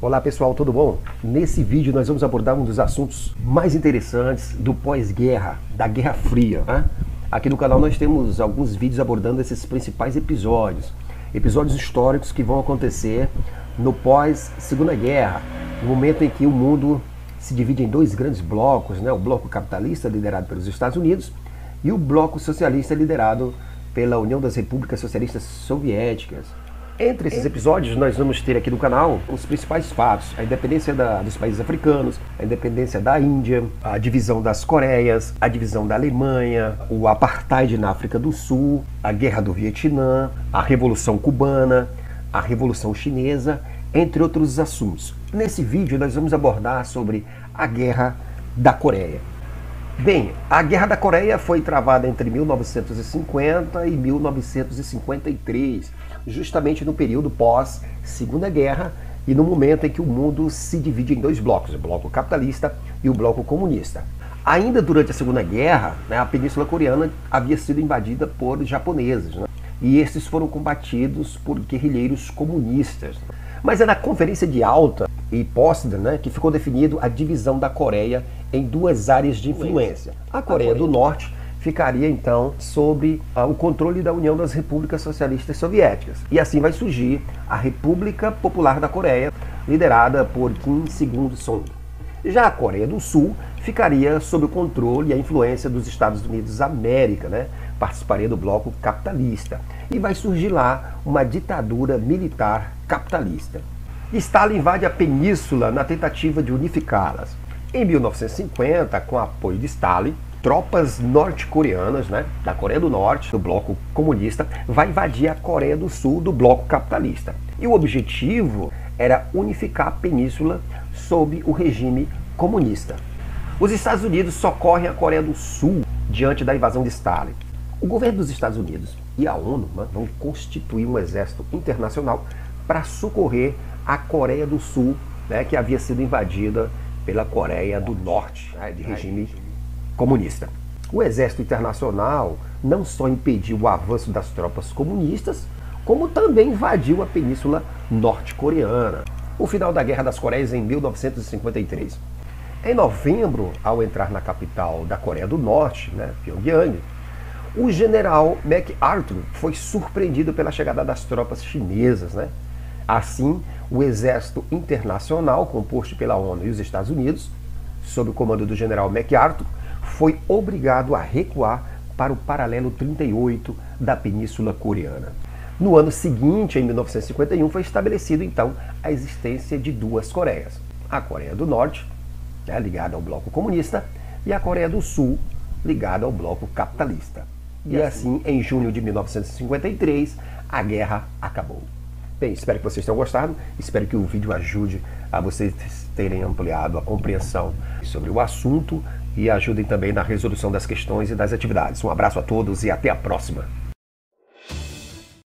Olá pessoal, tudo bom? Nesse vídeo nós vamos abordar um dos assuntos mais interessantes do pós-guerra, da Guerra Fria. Né? Aqui no canal nós temos alguns vídeos abordando esses principais episódios, episódios históricos que vão acontecer no pós-segunda guerra, no momento em que o mundo se divide em dois grandes blocos, né? o bloco capitalista liderado pelos Estados Unidos e o bloco socialista liderado pela União das Repúblicas Socialistas Soviéticas. Entre esses episódios, nós vamos ter aqui no canal os principais fatos: a independência da, dos países africanos, a independência da Índia, a divisão das Coreias, a divisão da Alemanha, o apartheid na África do Sul, a guerra do Vietnã, a Revolução Cubana, a Revolução Chinesa, entre outros assuntos. Nesse vídeo, nós vamos abordar sobre a guerra da Coreia. Bem, a Guerra da Coreia foi travada entre 1950 e 1953, justamente no período pós Segunda Guerra e no momento em que o mundo se divide em dois blocos, o bloco capitalista e o bloco comunista. Ainda durante a Segunda Guerra, né, a Península Coreana havia sido invadida por japoneses, né, e esses foram combatidos por guerrilheiros comunistas. Mas é na Conferência de Alta e Potsdam né, que ficou definido a divisão da Coreia em duas áreas de influência. A Coreia do Norte ficaria então sob ah, o controle da União das Repúblicas Socialistas Soviéticas. E assim vai surgir a República Popular da Coreia, liderada por Kim Il-sung. Já a Coreia do Sul ficaria sob o controle e a influência dos Estados Unidos da América, né? participaria do bloco capitalista. E vai surgir lá uma ditadura militar capitalista. Stalin invade a península na tentativa de unificá-las. Em 1950, com apoio de Stalin, tropas norte-coreanas, né, da Coreia do Norte, do bloco comunista, vai invadir a Coreia do Sul do bloco capitalista. E o objetivo era unificar a península sob o regime comunista. Os Estados Unidos socorrem a Coreia do Sul diante da invasão de Stalin. O governo dos Estados Unidos e a ONU né, vão constituir um exército internacional para socorrer a Coreia do Sul, né, que havia sido invadida pela Coreia do Norte, né, de regime comunista. O exército internacional não só impediu o avanço das tropas comunistas, como também invadiu a península norte-coreana. O final da Guerra das Coreias em 1953. Em novembro, ao entrar na capital da Coreia do Norte, né, Pyongyang, o general MacArthur foi surpreendido pela chegada das tropas chinesas. Né? Assim, o exército internacional, composto pela ONU e os Estados Unidos, sob o comando do general MacArthur, foi obrigado a recuar para o paralelo 38 da Península Coreana. No ano seguinte, em 1951, foi estabelecido então a existência de duas Coreias: a Coreia do Norte, né, ligada ao bloco comunista, e a Coreia do Sul, ligada ao bloco capitalista. E assim, em junho de 1953, a guerra acabou. Bem, espero que vocês tenham gostado, espero que o vídeo ajude a vocês terem ampliado a compreensão sobre o assunto e ajudem também na resolução das questões e das atividades. Um abraço a todos e até a próxima!